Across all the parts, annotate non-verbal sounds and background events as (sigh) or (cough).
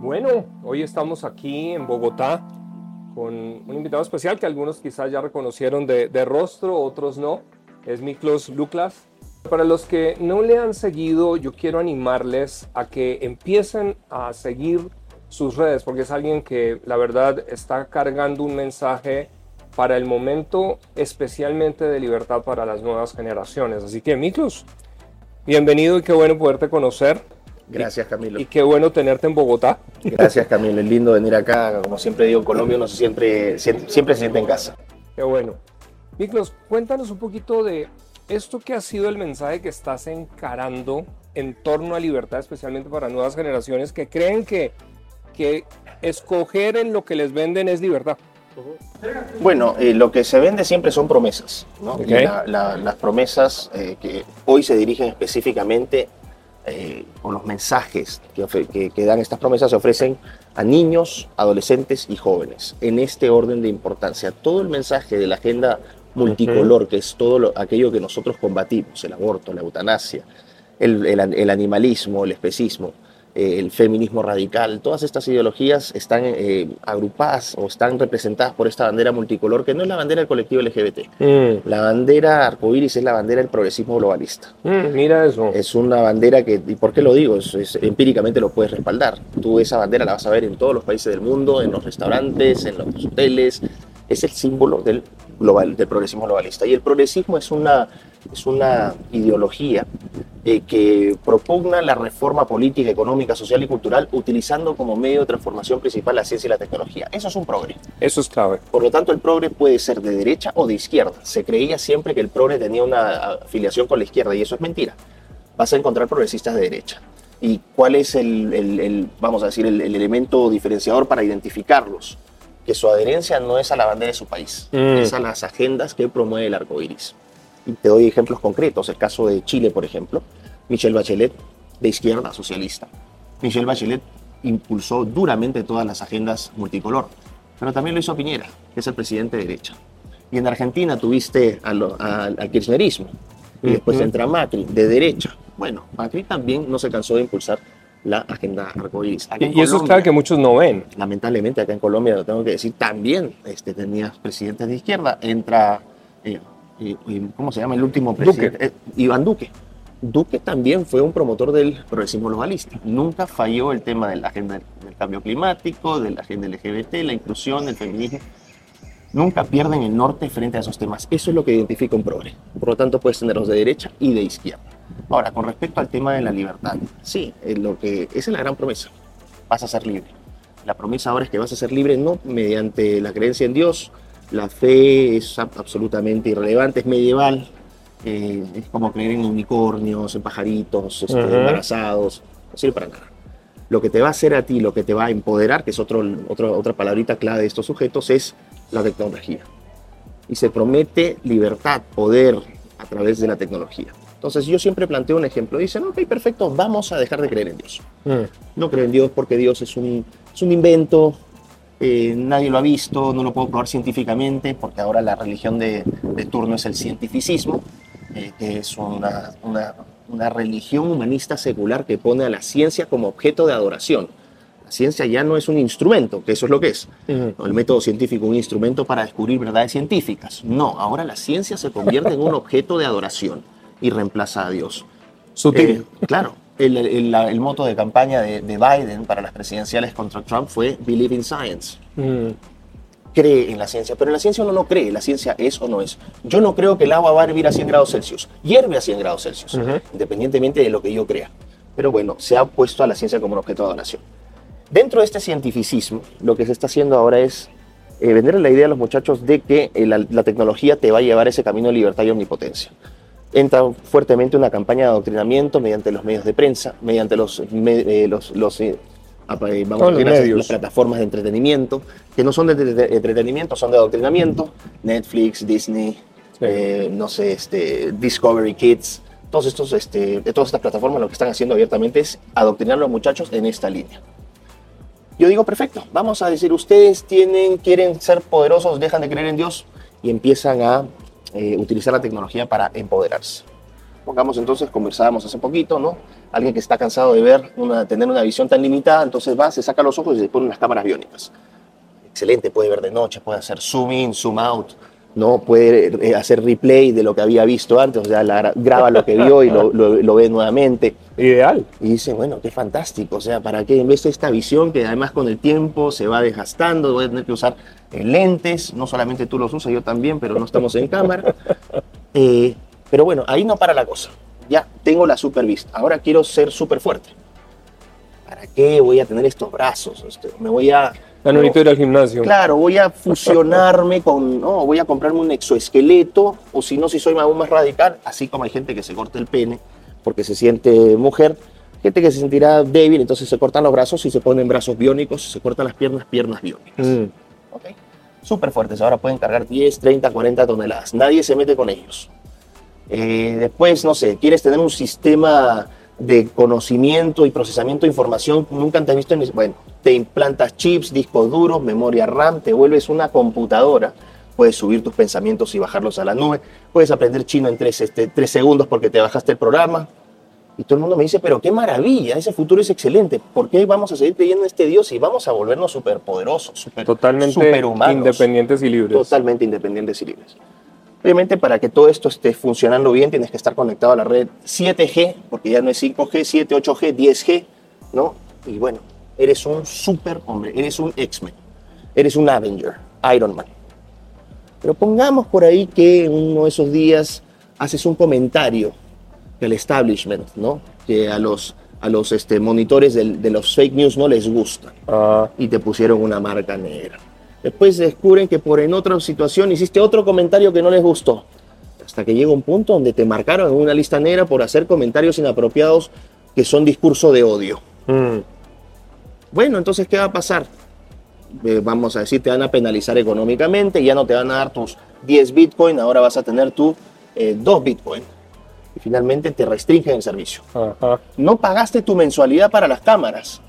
Bueno, hoy estamos aquí en Bogotá con un invitado especial que algunos quizás ya reconocieron de, rostro, otros no. Es Miklos Luklas. Para los que no le han seguido, yo quiero animarles a que empiecen a seguir sus redes, porque es alguien que la verdad está cargando un mensaje para el momento, especialmente de libertad para las nuevas generaciones. Así que, Miklos, bienvenido y qué bueno poderte conocer. Gracias, Camilo. Y qué bueno tenerte en Bogotá. Gracias, Camilo. Es lindo venir acá. Como siempre digo, Colombia uno siempre, siempre se siente en casa. Qué bueno. Miklos, cuéntanos un poquito de esto que ha sido el mensaje que estás encarando en torno a libertad, especialmente para nuevas generaciones que creen que, que escoger en lo que les venden es libertad. Bueno, eh, lo que se vende siempre son promesas. ¿no? Okay. La, la, las promesas eh, que hoy se dirigen específicamente eh, o los mensajes que, que, que, dan estas promesas se ofrecen a niños, adolescentes y jóvenes, en este orden de importancia. Todo el mensaje de la agenda multicolor, que es todo lo, aquello que nosotros combatimos, el aborto, la eutanasia, el, el, el animalismo, el especismo, el feminismo radical, todas estas ideologías están eh, agrupadas o están representadas por esta bandera multicolor, que no es la bandera del colectivo LGBT. Mm. La bandera arcoíris es la bandera del progresismo globalista. Mm, mira eso. Es una bandera que, ¿y por qué lo digo? Es, es, empíricamente lo puedes respaldar. Tú esa bandera la vas a ver en todos los países del mundo, en los restaurantes, en los hoteles. Es el símbolo del, global, del progresismo globalista. Y el progresismo es una, es una ideología eh, que propugna la reforma política, económica, social y cultural utilizando como medio de transformación principal la ciencia y la tecnología. Eso es un progre. Eso es clave. Por lo tanto, el progre puede ser de derecha o de izquierda. Se creía siempre que el progre tenía una afiliación con la izquierda y eso es mentira. Vas a encontrar progresistas de derecha. ¿Y cuál es el, el, el vamos a decir, el, el elemento diferenciador para identificarlos? que su adherencia no es a la bandera de su país, mm. es a las agendas que promueve el arco iris. Y te doy ejemplos concretos. El caso de Chile, por ejemplo, Michelle Bachelet, de izquierda socialista. Michelle Bachelet impulsó duramente todas las agendas multicolor, pero también lo hizo Piñera, que es el presidente de derecha. Y en Argentina tuviste al, al, al kirchnerismo, y después entra Macri, de derecha. Bueno, Macri también no se cansó de impulsar la agenda arcoíris. Y, y eso es claro que muchos no ven. Lamentablemente, acá en Colombia, lo tengo que decir, también este, tenías presidentes de izquierda. Entra, eh, eh, ¿cómo se llama el último presidente? Duque. Eh, Iván Duque. Duque también fue un promotor del progresismo globalista. Nunca falló el tema de la agenda del cambio climático, de la agenda LGBT, la inclusión, el feminismo. Nunca pierden el norte frente a esos temas. Eso es lo que identifica un progre. Por lo tanto, puedes tenerlos de derecha y de izquierda. Ahora, con respecto al tema de la libertad, sí, lo que, esa es la gran promesa. Vas a ser libre. La promesa ahora es que vas a ser libre no mediante la creencia en Dios. La fe es absolutamente irrelevante, es medieval. Eh, es como creer en unicornios, en pajaritos, este, uh -huh. embarazados. No sirve para nada. Lo que te va a hacer a ti, lo que te va a empoderar, que es otro, otro, otra palabrita clave de estos sujetos, es la tecnología. Y se promete libertad, poder a través de la tecnología. Entonces yo siempre planteo un ejemplo. Dicen, ok, perfecto, vamos a dejar de creer en Dios. Mm. No creo en Dios porque Dios es un, es un invento, eh, nadie lo ha visto, no lo puedo probar científicamente, porque ahora la religión de, de turno es el cientificismo, eh, que es una, una, una religión humanista secular que pone a la ciencia como objeto de adoración. La ciencia ya no es un instrumento, que eso es lo que es. Uh -huh. El método científico, un instrumento para descubrir verdades científicas. No, ahora la ciencia se convierte en un objeto de adoración y reemplaza a Dios. Sutil. Eh, claro. El, el, el, moto de campaña de, de, Biden para las presidenciales contra Trump fue Believe in Science. Mm. Cree en la ciencia, pero en la ciencia uno no cree, la ciencia es o no es. Yo no creo que el agua va a hervir a 100 grados Celsius, hierve a 100 grados Celsius, uh -huh. independientemente de lo que yo crea. Pero bueno, se ha puesto a la ciencia como un objeto de adoración. Dentro de este cientificismo, lo que se está haciendo ahora es eh, vender la idea a los muchachos de que eh, la, la tecnología te va a llevar a ese camino de libertad y omnipotencia entra fuertemente una campaña de adoctrinamiento mediante los medios de prensa, mediante los, eh, los, los eh, vamos a decir, las plataformas de entretenimiento, que no son de, entretenimiento, son de adoctrinamiento, Netflix, Disney, sí. eh, no sé, este, Discovery Kids, todos estos, este, de todas estas plataformas lo que están haciendo abiertamente es adoctrinar a los muchachos en esta línea. Yo digo, perfecto, vamos a decir, ustedes tienen, quieren ser poderosos, dejan de creer en Dios y empiezan a eh, utilizar la tecnología para empoderarse. Pongamos entonces, conversábamos hace poquito, ¿no? alguien que está cansado de ver, una, tener una visión tan limitada, entonces va, se saca los ojos y se pone unas cámaras biónicas. Excelente, puede ver de noche, puede hacer zoom in, zoom out, ¿no? puede eh, hacer replay de lo que había visto antes, o sea, la- graba lo que vio y lo, lo- lo ve nuevamente. Ideal. Y dice, bueno, qué fantástico, o sea, ¿para qué? En vez de esta visión que además con el tiempo se va desgastando, voy a tener que usar eh, lentes, no solamente tú los usas, yo también, pero no estamos en cámara. (laughs) Eh, pero bueno, ahí no para la cosa. Ya tengo la super vista, ahora quiero ser súper fuerte. ¿Para qué voy a tener estos brazos? Este, me voy a... Ya no necesito ir al gimnasio. Claro, voy a fusionarme (laughs) con, no, voy a comprarme un exoesqueleto, o si no, si soy aún más radical, así como hay gente que se corta el pene porque se siente mujer, gente que se sentirá débil, entonces se cortan los brazos y se ponen brazos biónicos, se cortan las piernas, piernas biónicas. Mm. ¿ok? Súper fuertes, ahora pueden cargar 10, 30, 40 toneladas, nadie se mete con ellos. Eh, después, no sé, quieres tener un sistema de conocimiento y procesamiento de información nunca te has visto en... Bueno, te implantas chips, discos duros, memoria RAM, te vuelves una computadora. Puedes subir tus pensamientos y bajarlos a la nube. Puedes aprender chino en tres, este, tres segundos porque te bajaste el programa. Y todo el mundo me dice, pero qué maravilla, ese futuro es excelente. ¿Por qué vamos a seguir creyendo en este Dios y vamos a volvernos superpoderosos, super, Totalmente superhumanos? independientes y libres. totalmente independientes y libres. Obviamente, para que todo esto esté funcionando bien, tienes que estar conectado a la red 7G, porque ya no es 5G, 7, 8G, 10G, ¿no? Y bueno, eres un super hombre, eres un X-Men, eres un Avenger, Iron Man. Pero pongamos por ahí que uno de esos días haces un comentario del establishment, ¿no? Que a los, a los este, monitores del- de los fake news no les gusta Ah, y te pusieron una marca negra. Después descubren que por en otra situación hiciste otro comentario que no les gustó. Hasta que llega un punto donde te marcaron en una lista negra por hacer comentarios inapropiados que son discurso de odio. mm. Bueno, entonces, ¿qué va a pasar? Eh, vamos a decir, te van a penalizar económicamente, ya no te van a dar tus 10 Bitcoin, ahora vas a tener tu eh, 2 Bitcoin. Y finalmente te restringen el servicio. Ajá. No pagaste tu mensualidad para las cámaras,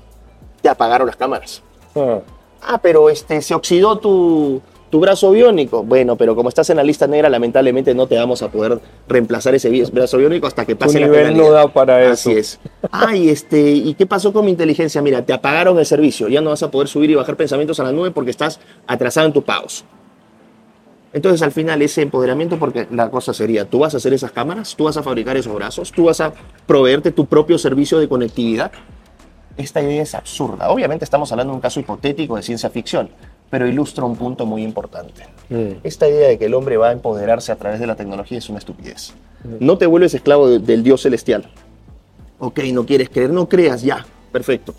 te apagaron las cámaras. Ah. Ah, pero este, se oxidó tu, tu brazo biónico. Bueno, pero como estás en la lista negra, lamentablemente no te vamos a poder reemplazar ese brazo biónico hasta que Tu pase la nivel no penalidad. da para eso. Así es. Ay, este, ¿y qué pasó con mi inteligencia? Mira, te apagaron el servicio. Ya no vas a poder subir y bajar pensamientos a la nube porque estás atrasado en tus pagos. Entonces, al final, ese empoderamiento, porque la cosa sería, tú vas a hacer esas cámaras, tú vas a fabricar esos brazos, tú vas a proveerte tu propio servicio de conectividad. Esta idea es absurda. Obviamente estamos hablando de un caso hipotético de ciencia ficción, pero ilustra un punto muy importante. Mm. Esta idea de que el hombre va a empoderarse a través de la tecnología es una estupidez. No te vuelves esclavo de- del Dios celestial. Ok, no quieres creer, no creas ya, perfecto.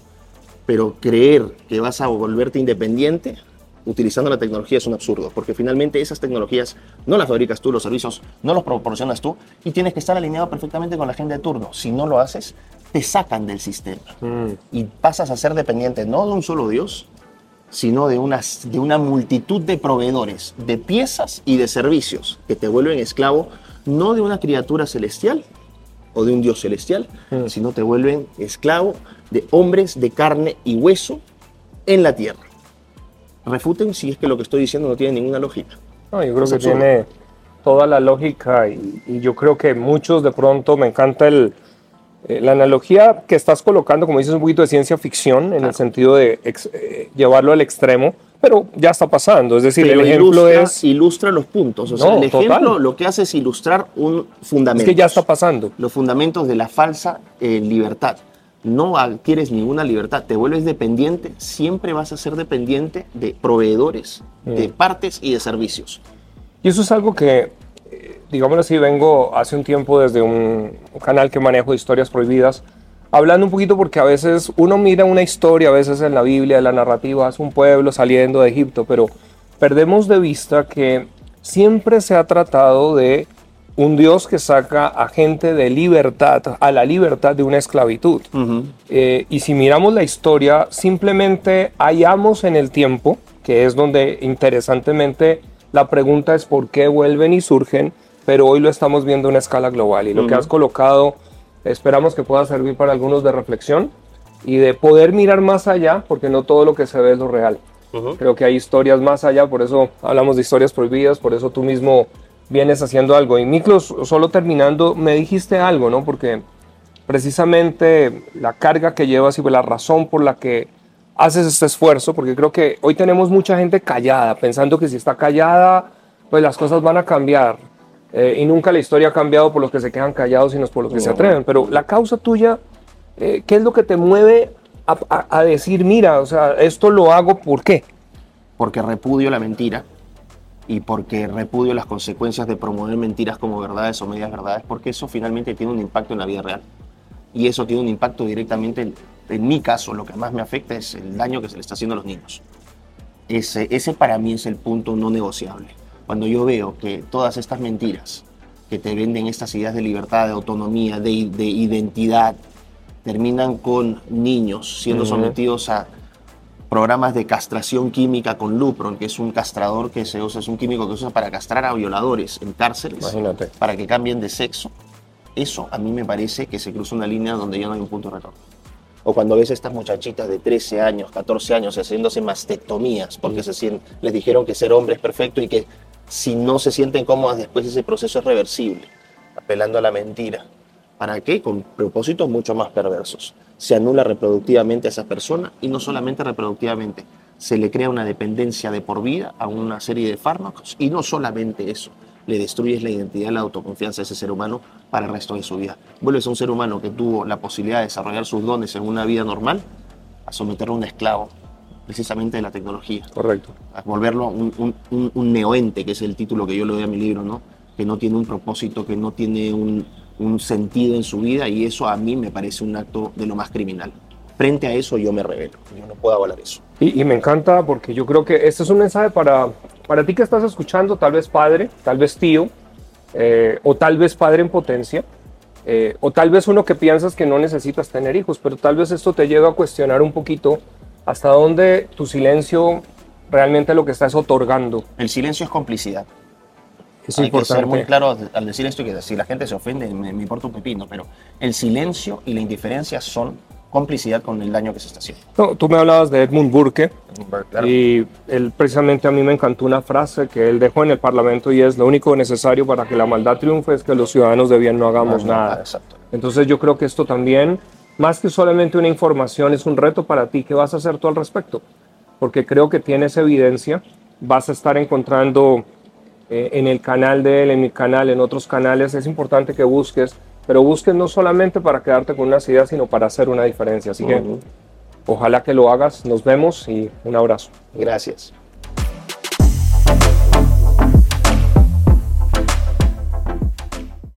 Pero creer que vas a volverte independiente utilizando la tecnología es un absurdo, porque finalmente esas tecnologías no las fabricas tú, los servicios no los proporcionas tú y tienes que estar alineado perfectamente con la agenda de turno. Si no lo haces, te sacan del sistema Mm. y pasas a ser dependiente no de un solo Dios, sino de una, de una multitud de proveedores, de piezas y de servicios que te vuelven esclavo no de una criatura celestial o de un Dios celestial, Mm. sino te vuelven esclavo de hombres de carne y hueso en la tierra. Refuten si es que lo que estoy diciendo no tiene ninguna lógica. No, yo creo Es que absurdo. tiene toda la lógica y, y yo creo que muchos de pronto me encanta el, eh, la analogía que estás colocando, como dices, un poquito de ciencia ficción en el sentido de ex- eh, llevarlo al extremo, pero ya está pasando. Es decir, Pero el ejemplo ilustra, es, ilustra los puntos. O sea, No, el ejemplo total. lo que hace es ilustrar un es fundamento. que ya está pasando. los fundamentos de la falsa eh, libertad. No adquieres ninguna libertad, te vuelves dependiente, siempre vas a ser dependiente de proveedores, de Mm. partes y de servicios. Y eso es algo que, eh, digámoslo así, vengo hace un tiempo desde un canal que manejo de historias prohibidas, hablando un poquito porque a veces uno mira una historia, a veces en la Biblia, en la narrativa, es un pueblo saliendo de Egipto, pero perdemos de vista que siempre se ha tratado de un Dios que saca a gente de libertad, a la libertad de una esclavitud. Eh, y si miramos la historia, simplemente hallamos en el tiempo, que es donde interesantemente la pregunta es por qué vuelven y surgen, pero hoy lo estamos viendo a una escala global. Y lo que has colocado, esperamos que pueda servir para algunos de reflexión y de poder mirar más allá, porque no todo lo que se ve es lo real. Creo que hay historias más allá, por eso hablamos de historias prohibidas, por eso tú mismo vienes haciendo algo. Y Miklos, solo terminando, me dijiste algo, ¿no? Porque precisamente la carga que llevas y la razón por la que haces este esfuerzo, porque creo que hoy tenemos mucha gente callada, pensando que si está callada, pues las cosas van a cambiar. Eh, y nunca la historia ha cambiado por los que se quedan callados, sino por los que se atreven. Pero la causa tuya, eh, ¿qué es lo que te mueve a, a, decir, mira, o sea, esto lo hago, ¿por qué? Porque repudio la mentira y porque repudio las consecuencias de promover mentiras como verdades o medias verdades, porque eso finalmente tiene un impacto en la vida real. Y eso tiene un impacto directamente, en, en mi caso, lo que más me afecta es el daño que se le está haciendo a los niños. Ese, ese para mí es el punto no negociable cuando yo veo que todas estas mentiras que te venden estas ideas de libertad, de autonomía, de, identidad, terminan con niños siendo sometidos a programas de castración química con Lupron, que es un castrador que se usa, es un químico que se usa para castrar a violadores en cárceles, para que cambien de sexo. Eso a mí me parece que se cruza una línea donde ya no hay un punto de retorno. O cuando ves a estas muchachitas de 13 años, 14 años haciéndose mastectomías porque se les dijeron que ser hombre es perfecto y que si no se sienten cómodas después ese proceso es reversible, apelando a la mentira. ¿Para qué? Con propósitos mucho más perversos. Se anula reproductivamente a esa persona y no solamente reproductivamente, se le crea una dependencia de por vida a una serie de fármacos y no solamente eso, le destruyes la identidad, la autoconfianza de ese ser humano para el resto de su vida. Vuelves a un ser humano que tuvo la posibilidad de desarrollar sus dones en una vida normal a someterlo a un esclavo precisamente de la tecnología. Correcto. A volverlo un, un, neoente, que es el título que yo le doy a mi libro, ¿no? Que no tiene un propósito, que no tiene un, un sentido en su vida y eso a mí me parece un acto de lo más criminal. Frente a eso yo me revelo, yo no puedo avalar eso. Y, me encanta porque yo creo que este es un mensaje para, para ti que estás escuchando, tal vez padre, tal vez tío, eh, o tal vez padre en potencia, eh, o tal vez uno que piensas que no necesitas tener hijos, pero tal vez esto te lleva a cuestionar un poquito ¿Hasta dónde tu silencio realmente lo que estás otorgando? El silencio es complicidad. Es Hay que ser muy claro al decir esto que si la gente se ofende me, me, importa un pepino, pero el silencio y la indiferencia son complicidad con el daño que se está haciendo. No, tú me hablabas de Edmund Burke y él precisamente a mí me encantó una frase que él dejó en el Parlamento y es lo único necesario para que la maldad triunfe es que los ciudadanos de bien no hagamos nada. Entonces yo creo que esto también más que solamente una información, es un reto para ti. ¿Qué vas a hacer tú al respecto? Porque creo que tienes evidencia, vas a estar encontrando eh, en el canal de él, en mi canal, en otros canales. Es importante que busques, pero busques no solamente para quedarte con unas ideas, sino para hacer una diferencia. Así que ojalá que lo hagas. Nos vemos y un abrazo. Gracias.